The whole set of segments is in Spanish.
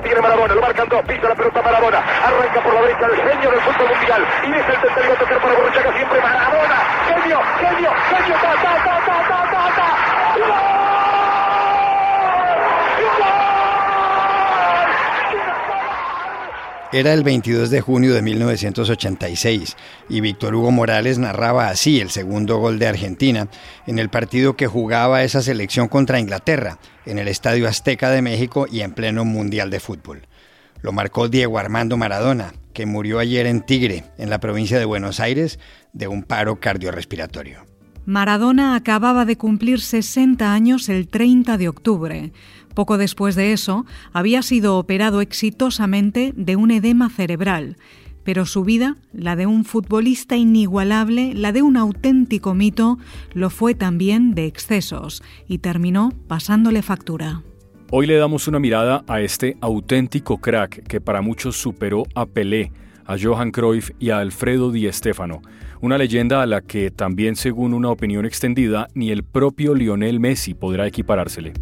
tiene Maradona, lo marcan dos, pisa la pelota Maradona, arranca por la derecha el genio del fútbol mundial y es el tercero tocar para Borruchaga siempre Maradona, genio, genio, genio, ta, ta, ta, ta, ta, ta, ta. Era el 22 de junio de 1986 y Víctor Hugo Morales narraba así el segundo gol de Argentina en el partido que jugaba esa selección contra Inglaterra en el Estadio Azteca de México y en pleno Mundial de Fútbol. Lo marcó Diego Armando Maradona, que murió ayer en Tigre, en la provincia de Buenos Aires, de un paro cardiorrespiratorio. Maradona acababa de cumplir 60 años el 30 de octubre. Poco después de eso, había sido operado exitosamente de un edema cerebral, pero su vida, la de un futbolista inigualable, la de un auténtico mito, lo fue también de excesos y terminó pasándole factura. Hoy le damos una mirada a este auténtico crack que para muchos superó a Pelé, a Johan Cruyff y a Alfredo Di Stéfano, una leyenda a la que también según una opinión extendida ni el propio Lionel Messi podrá equiparársele.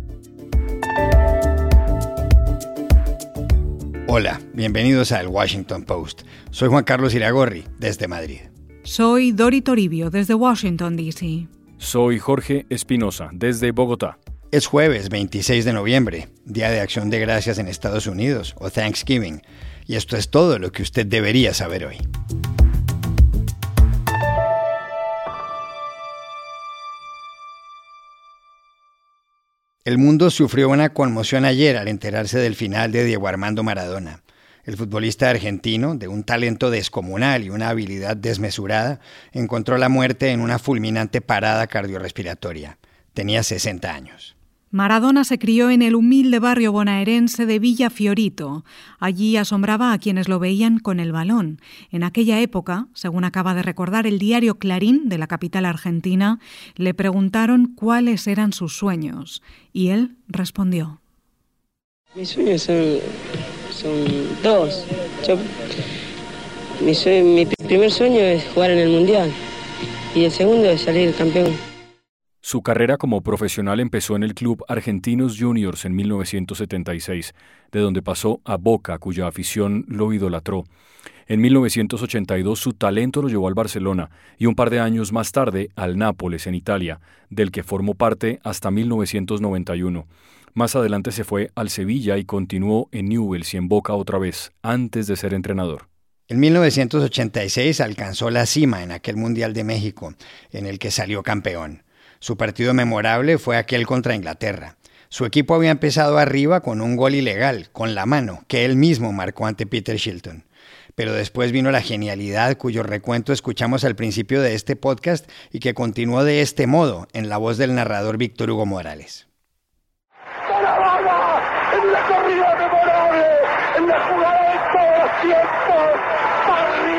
Hola, bienvenidos a El Washington Post. Soy Juan Carlos Iragorri, desde Madrid. Soy Dori Toribio, desde Washington, D.C. Soy Jorge Espinosa, desde Bogotá. Es jueves 26 de noviembre, Día de Acción de Gracias en Estados Unidos, o Thanksgiving, y esto es todo lo que usted debería saber hoy. El mundo sufrió una conmoción ayer al enterarse del final de Diego Armando Maradona. El futbolista argentino, de un talento descomunal y una habilidad desmesurada, encontró la muerte en una fulminante parada cardiorrespiratoria. Tenía 60 años. Maradona se crió en el humilde barrio bonaerense de Villa Fiorito. Allí asombraba a quienes lo veían con el balón. En aquella época, según acaba de recordar el diario Clarín de la capital argentina, le preguntaron cuáles eran sus sueños y él respondió. Mis sueños son, dos. mi, primer sueño es jugar en el Mundial y el segundo es salir campeón. Su carrera como profesional empezó en el club Argentinos Juniors en 1976, de donde pasó a Boca, cuya afición lo idolatró. En 1982 su talento lo llevó al Barcelona y un par de años más tarde al Nápoles en Italia, del que formó parte hasta 1991. Más adelante se fue al Sevilla y continuó en Newell's y en Boca otra vez, antes de ser entrenador. En 1986 alcanzó la cima en aquel Mundial de México, en el que salió campeón. Su partido memorable fue aquel contra Inglaterra. Su equipo había empezado arriba con un gol ilegal, con la mano, que él mismo marcó ante Peter Shilton. Pero después vino la genialidad cuyo recuento escuchamos al principio de este podcast y que continuó de este modo en la voz del narrador Víctor Hugo Morales. En la corrida memorable, en la jugada de todos los tiempos,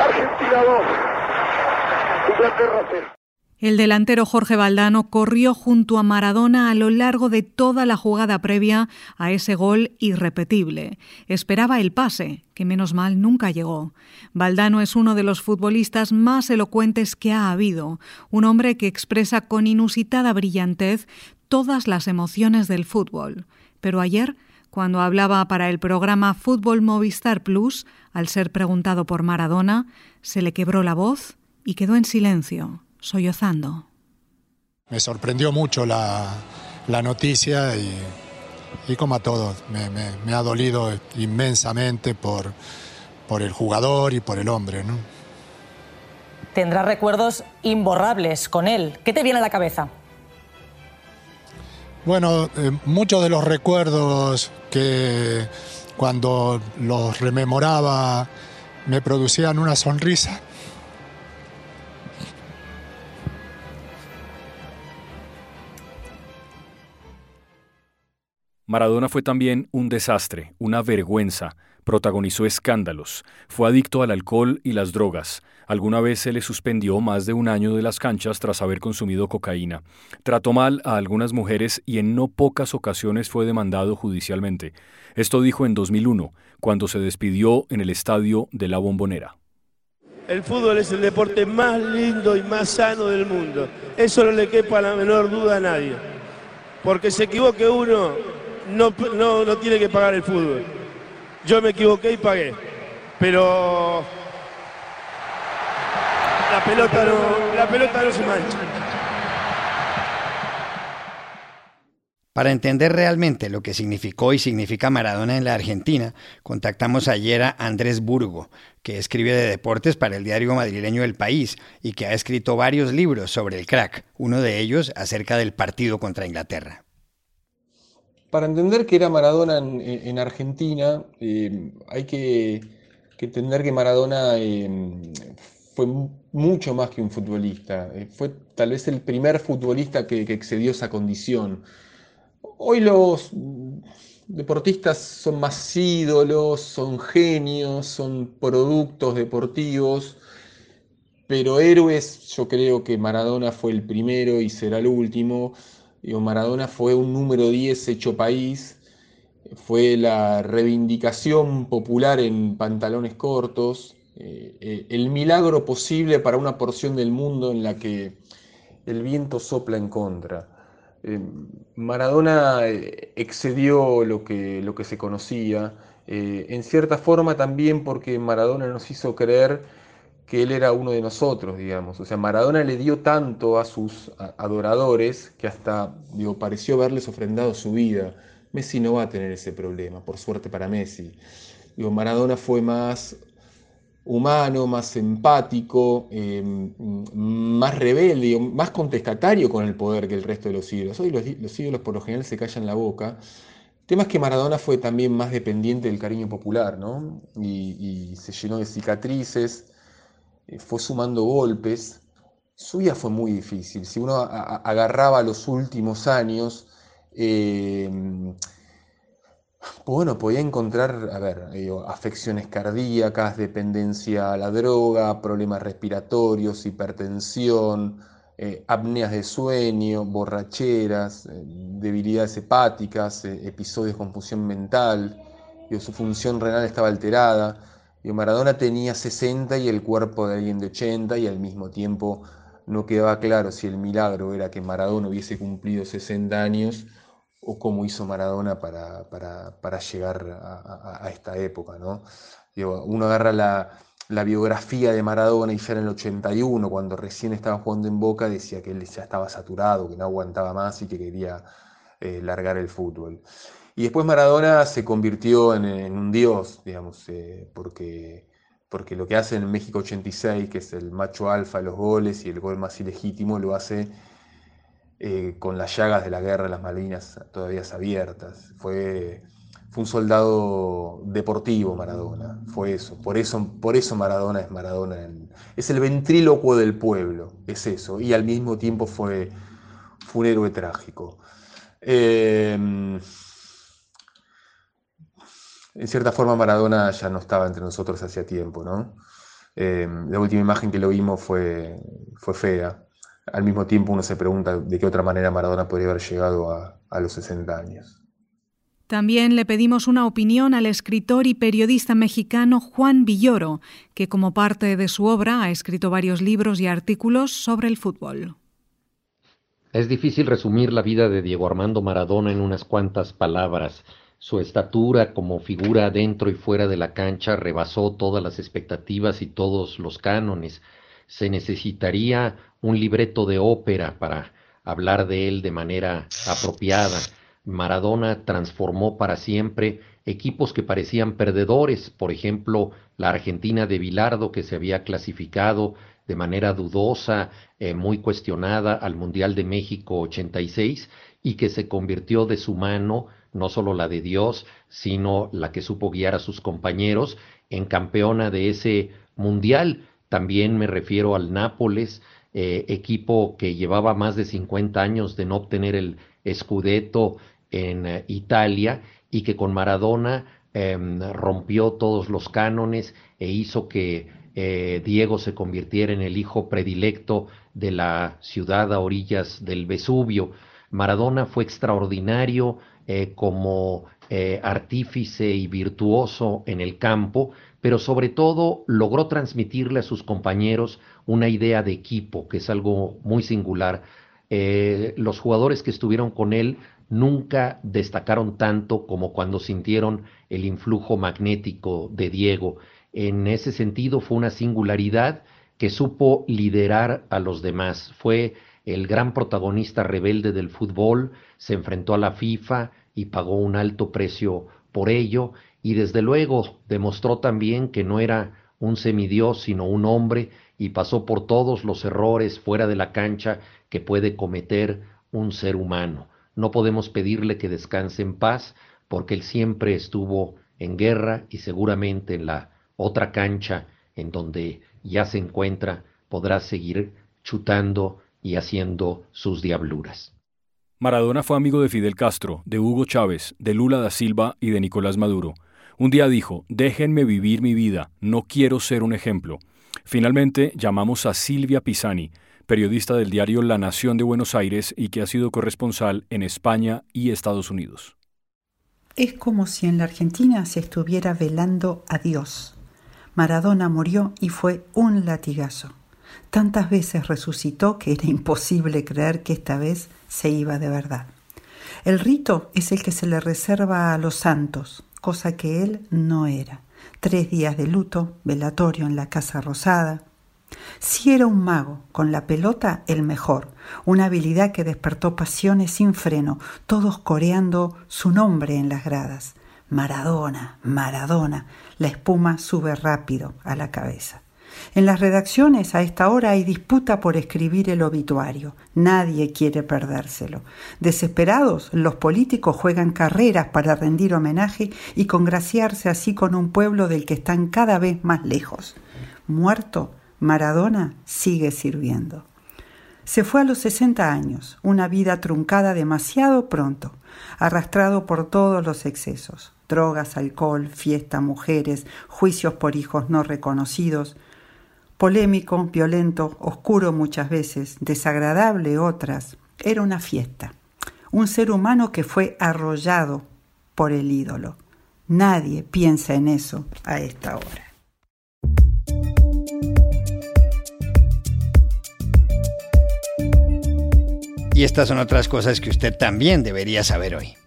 Argentina 2, Inglaterra 0. El delantero Jorge Valdano corrió junto a Maradona a lo largo de toda la jugada previa a ese gol irrepetible. Esperaba el pase, que menos mal nunca llegó. Valdano es uno de los futbolistas más elocuentes que ha habido, un hombre que expresa con inusitada brillantez todas las emociones del fútbol. Pero ayer, cuando hablaba para el programa Fútbol Movistar Plus, al ser preguntado por Maradona, se le quebró la voz y quedó en silencio sollozando. Me sorprendió mucho la, noticia y, como a todos, me, ha dolido inmensamente por, por, el jugador y por el hombre. ¿no? Tendrás recuerdos imborrables con él. ¿Qué te viene a la cabeza? Bueno, eh, muchos de los recuerdos que cuando los rememoraba me producían una sonrisa Maradona fue también un desastre, una vergüenza, protagonizó escándalos, fue adicto al alcohol y las drogas, alguna vez se le suspendió más de un año de las canchas tras haber consumido cocaína, trató mal a algunas mujeres y en no pocas ocasiones fue demandado judicialmente. Esto dijo en 2001, cuando se despidió en el estadio de La Bombonera. El fútbol es el deporte más lindo y más sano del mundo. Eso no le quepa la menor duda a nadie. Porque se equivoque uno, no, no, tiene que pagar el fútbol. Yo me equivoqué y pagué. Pero la pelota no, la pelota no se mancha. Para entender realmente lo que significó y significa Maradona en la Argentina, contactamos ayer a Andrés Burgo, que escribe de deportes para el diario madrileño El País y que ha escrito varios libros sobre el crack, uno de ellos acerca del partido contra Inglaterra. Para entender que era Maradona en, Argentina, eh, hay que, entender que Maradona eh, fue mucho más que un futbolista. Eh, fue tal vez el primer futbolista que, excedió esa condición. Hoy los deportistas son más ídolos, son genios, son productos deportivos, pero héroes yo creo que Maradona fue el primero y será el último. Maradona fue un número 10 hecho país, fue la reivindicación popular en pantalones cortos, eh, eh, el milagro posible para una porción del mundo en la que el viento sopla en contra. Eh, Maradona excedió lo que, lo que se conocía, en cierta forma también porque Maradona nos hizo creer que él era uno de nosotros, digamos. O sea, Maradona le dio tanto a sus adoradores que hasta, digo, pareció haberles ofrendado su vida. Messi no va a tener ese problema, por suerte para Messi. Digo, Maradona fue más humano, más empático, em, más rebelde, más contestatario con el poder que el resto de los ídolos. Hoy los, ídolos por lo general se callan la boca. El tema es que Maradona fue también más dependiente del cariño popular, ¿no? y se llenó de cicatrices, fue sumando golpes. Su vida fue muy difícil. Si uno agarraba los últimos años, eh, bueno, podía encontrar, a ver, eh, afecciones cardíacas, dependencia a la droga, problemas respiratorios, hipertensión, apneas de sueño, borracheras, debilidades hepáticas, episodios de confusión mental, su función renal estaba alterada. Maradona tenía 60 y el cuerpo de alguien de 80 y al mismo tiempo no quedaba claro si el milagro era que Maradona hubiese cumplido 60 años o cómo hizo Maradona para, para, llegar a, esta época. ¿no? uno agarra la, biografía de Maradona y ya en el 81, cuando recién estaba jugando en Boca, decía que él ya estaba saturado, que no aguantaba más y que quería eh, largar el fútbol. Y después Maradona se convirtió en, un dios, digamos, eh, porque, porque lo que hace en México 86, que es el macho alfa de los goles y el gol más ilegítimo, lo hace eh, con las llagas de la guerra de las Malvinas todavía abiertas. Fue, fue un soldado deportivo Maradona, fue eso. Por eso, por eso Maradona es Maradona. Es el ventrílocuo del pueblo, es eso. Y al mismo tiempo fue, fue un héroe trágico. Eh, en cierta forma Maradona ya no estaba entre nosotros hacía tiempo, ¿no? Eh, la última imagen que lo vimos fue, fue fea. Al mismo tiempo uno se pregunta de qué otra manera Maradona podría haber llegado a, a los 60 años. También le pedimos una opinión al escritor y periodista mexicano Juan Villoro, que como parte de su obra ha escrito varios libros y artículos sobre el fútbol. Es difícil resumir la vida de Diego Armando Maradona en unas cuantas palabras. Su estatura como figura dentro y fuera de la cancha rebasó todas las expectativas y todos los cánones. Se necesitaría un libreto de ópera para hablar de él de manera apropiada. Maradona transformó para siempre equipos que parecían perdedores, por ejemplo, la Argentina de Bilardo que se había clasificado de manera dudosa, eh, muy cuestionada al Mundial de México 86 y que se convirtió de su mano no solo la de Dios, sino la que supo guiar a sus compañeros en campeona de ese mundial. También me refiero al Nápoles, eh, equipo que llevaba más de 50 años de no obtener el Scudetto en eh, Italia y que con Maradona em, rompió todos los cánones e hizo que eh, Diego se convirtiera en el hijo predilecto de la ciudad a orillas del Vesubio. Maradona fue extraordinario eh, como artífice y virtuoso en el campo, pero sobre todo logró transmitirle a sus compañeros una idea de equipo, que es algo muy singular. los jugadores que estuvieron con él nunca destacaron tanto como cuando sintieron el influjo magnético de Diego. En ese sentido fue una singularidad que supo liderar a los demás. Fue el gran protagonista rebelde del fútbol, se enfrentó a la FIFA y pagó un alto precio por ello y desde luego demostró también que no era un semidios sino un hombre y pasó por todos los errores fuera de la cancha que puede cometer un ser humano. No podemos pedirle que descanse en paz porque él siempre estuvo en guerra y seguramente en la otra cancha en donde ya se encuentra podrá seguir chutando y haciendo sus diabluras. Maradona fue amigo de Fidel Castro, de Hugo Chávez, de Lula da Silva y de Nicolás Maduro. Un día dijo, déjenme vivir mi vida, no quiero ser un ejemplo. Finalmente llamamos a Silvia Pisani, periodista del diario La Nación de Buenos Aires y que ha sido corresponsal en España y Estados Unidos. Es como si en la Argentina se estuviera velando a Dios. Maradona murió y fue un latigazo. Tantas veces resucitó que era imposible creer que esta vez se iba de verdad. El rito es el que se le reserva a los santos, cosa que él no era. Tres días de luto, velatorio en la Casa Rosada, si era un mago, con la pelota el mejor, una habilidad que despertó pasiones sin freno, todos coreando su nombre en las gradas. Maradona, Maradona, la espuma sube rápido a la cabeza. En las redacciones a esta hora hay disputa por escribir el obituario. Nadie quiere perdérselo. Desesperados, los políticos juegan carreras para rendir homenaje y congraciarse así con un pueblo del que están cada vez más lejos. Muerto, Maradona sigue sirviendo. Se fue a los 60 años, una vida truncada demasiado pronto, arrastrado por todos los excesos, drogas, alcohol, fiesta, mujeres, juicios por hijos no reconocidos, polémico, violento, oscuro muchas veces, desagradable otras, era una fiesta, un ser humano que fue arrollado por el ídolo. Nadie piensa en eso a esta hora. Y estas son otras cosas que usted también debería saber hoy.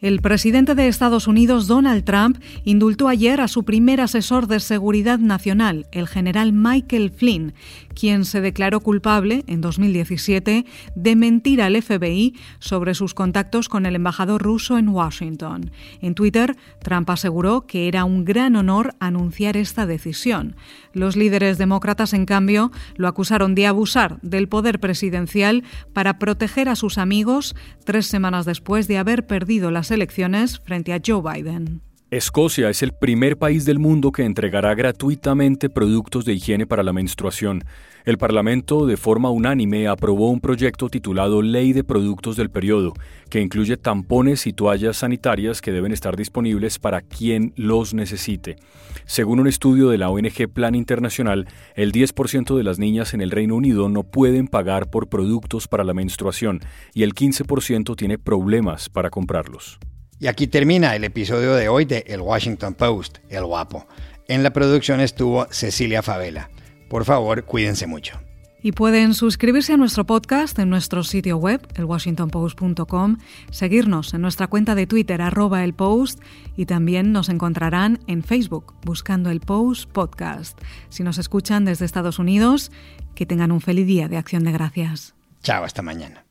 El presidente de Estados Unidos, Donald Trump, indultó ayer a su primer asesor de seguridad nacional, el general Michael Flynn, quien se declaró culpable en 2017 de mentir al FBI sobre sus contactos con el embajador ruso en Washington. En Twitter, Trump aseguró que era un gran honor anunciar esta decisión. Los líderes demócratas, en cambio, lo acusaron de abusar del poder presidencial para proteger a sus amigos tres semanas después de haber perdido las elecciones frente a Joe Biden. Escocia es el primer país del mundo que entregará gratuitamente productos de higiene para la menstruación. El Parlamento, de forma unánime, aprobó un proyecto titulado Ley de Productos del Periodo, que incluye tampones y toallas sanitarias que deben estar disponibles para quien los necesite. Según un estudio de la ONG Plan Internacional, el 10% de las niñas en el Reino Unido no pueden pagar por productos para la menstruación y el 15% tiene problemas para comprarlos. Y aquí termina el episodio de hoy de El Washington Post, El Guapo. En la producción estuvo Cecilia Favela. Por favor, cuídense mucho. Y pueden suscribirse a nuestro podcast en nuestro sitio web, elwashingtonpost.com, seguirnos en nuestra cuenta de Twitter, arroba el post, y también nos encontrarán en Facebook, buscando el Post Podcast. Si nos escuchan desde Estados Unidos, que tengan un feliz día de acción de gracias. Chao, hasta mañana.